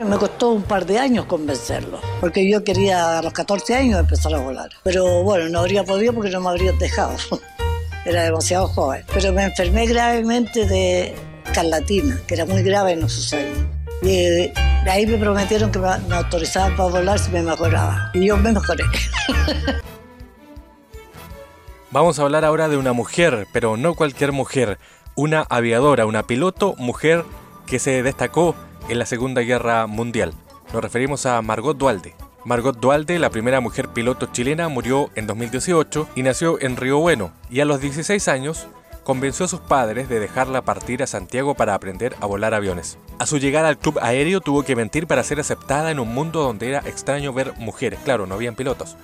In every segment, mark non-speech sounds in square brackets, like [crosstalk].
Me costó un par de años convencerlo, porque yo quería a los 14 años empezar a volar. Pero bueno, no habría podido porque no me habrían dejado. [laughs] Era demasiado joven. Pero me enfermé gravemente de carlatina, que era muy grave en esos años. Y de ahí me prometieron que me autorizaban para volar si me mejoraba. Y yo me mejoré. [laughs] Vamos a hablar ahora de una mujer, pero no cualquier mujer, una aviadora, una piloto mujer que se destacó en la Segunda Guerra Mundial. Nos referimos a Margot Dualde. Margot Dualde, la primera mujer piloto chilena, murió en 2018 y nació en Río Bueno, y a los 16 años convenció a sus padres de dejarla partir a Santiago para aprender a volar aviones. A su llegada al club aéreo tuvo que mentir para ser aceptada en un mundo donde era extraño ver mujeres, claro, no habían pilotos.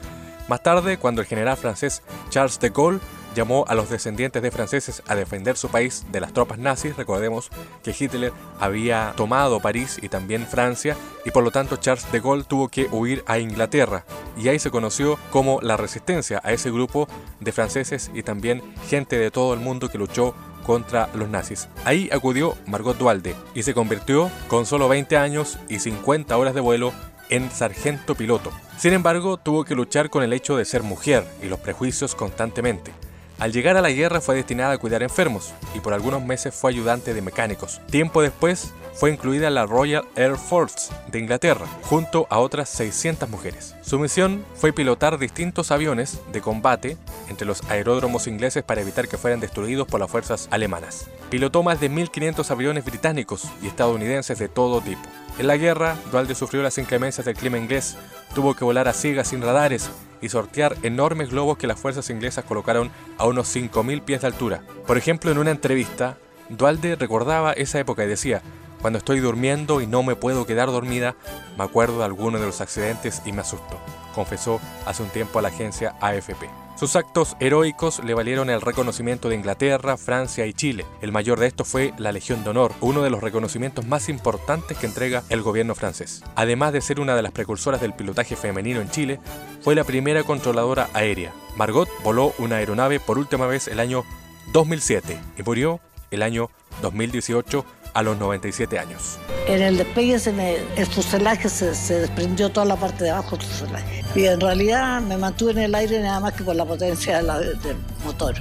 Más tarde, cuando el general francés Charles de Gaulle llamó a los descendientes de franceses a defender su país de las tropas nazis. Recordemos que Hitler había tomado París y también Francia y por lo tanto Charles de Gaulle tuvo que huir a Inglaterra y ahí se conoció como la resistencia a ese grupo de franceses y también gente de todo el mundo que luchó contra los nazis. Ahí acudió Margot Dualde y se convirtió con solo 20 años y 50 horas de vuelo en sargento piloto. Sin embargo, tuvo que luchar con el hecho de ser mujer y los prejuicios constantemente. Al llegar a la guerra fue destinada a cuidar enfermos y por algunos meses fue ayudante de mecánicos. Tiempo después fue incluida en la Royal Air Force de Inglaterra, junto a otras 600 mujeres. Su misión fue pilotar distintos aviones de combate entre los aeródromos ingleses para evitar que fueran destruidos por las fuerzas alemanas. Pilotó más de 1.500 aviones británicos y estadounidenses de todo tipo. En la guerra, Dualde sufrió las inclemencias del clima inglés, tuvo que volar a ciegas sin radares y sortear enormes globos que las fuerzas inglesas colocaron a unos 5.000 pies de altura. Por ejemplo, en una entrevista, Dualde recordaba esa época y decía, cuando estoy durmiendo y no me puedo quedar dormida, me acuerdo de alguno de los accidentes y me asusto, confesó hace un tiempo a la agencia AFP. Sus actos heroicos le valieron el reconocimiento de Inglaterra, Francia y Chile. El mayor de estos fue la Legión de Honor, uno de los reconocimientos más importantes que entrega el gobierno francés. Además de ser una de las precursoras del pilotaje femenino en Chile, fue la primera controladora aérea. Margot voló una aeronave por última vez el año 2007 y murió el año 2018 a los 97 años. En el despegue se me, el fuselaje se, se, desprendió toda la parte de abajo del fuselaje. Y en realidad me mantuve en el aire nada más que por la potencia del motor.